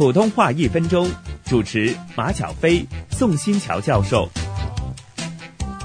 普通话一分钟，主持马巧飞、宋新桥教授。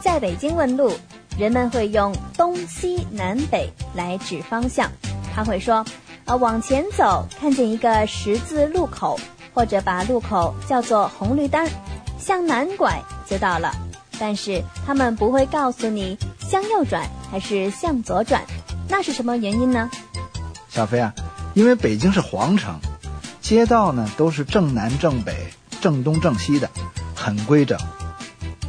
在北京问路，人们会用东西南北来指方向。他会说：“呃，往前走，看见一个十字路口，或者把路口叫做红绿灯，向南拐就到了。”但是他们不会告诉你向右转还是向左转，那是什么原因呢？小飞啊，因为北京是皇城，街道呢都是正南正北、正东正西的，很规整。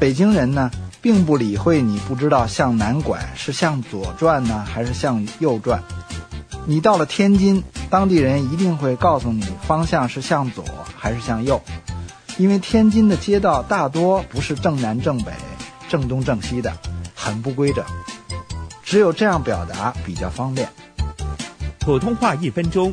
北京人呢并不理会你不知道向南拐是向左转呢还是向右转。你到了天津，当地人一定会告诉你方向是向左还是向右。因为天津的街道大多不是正南正北、正东正西的，很不规整，只有这样表达比较方便。普通话一分钟，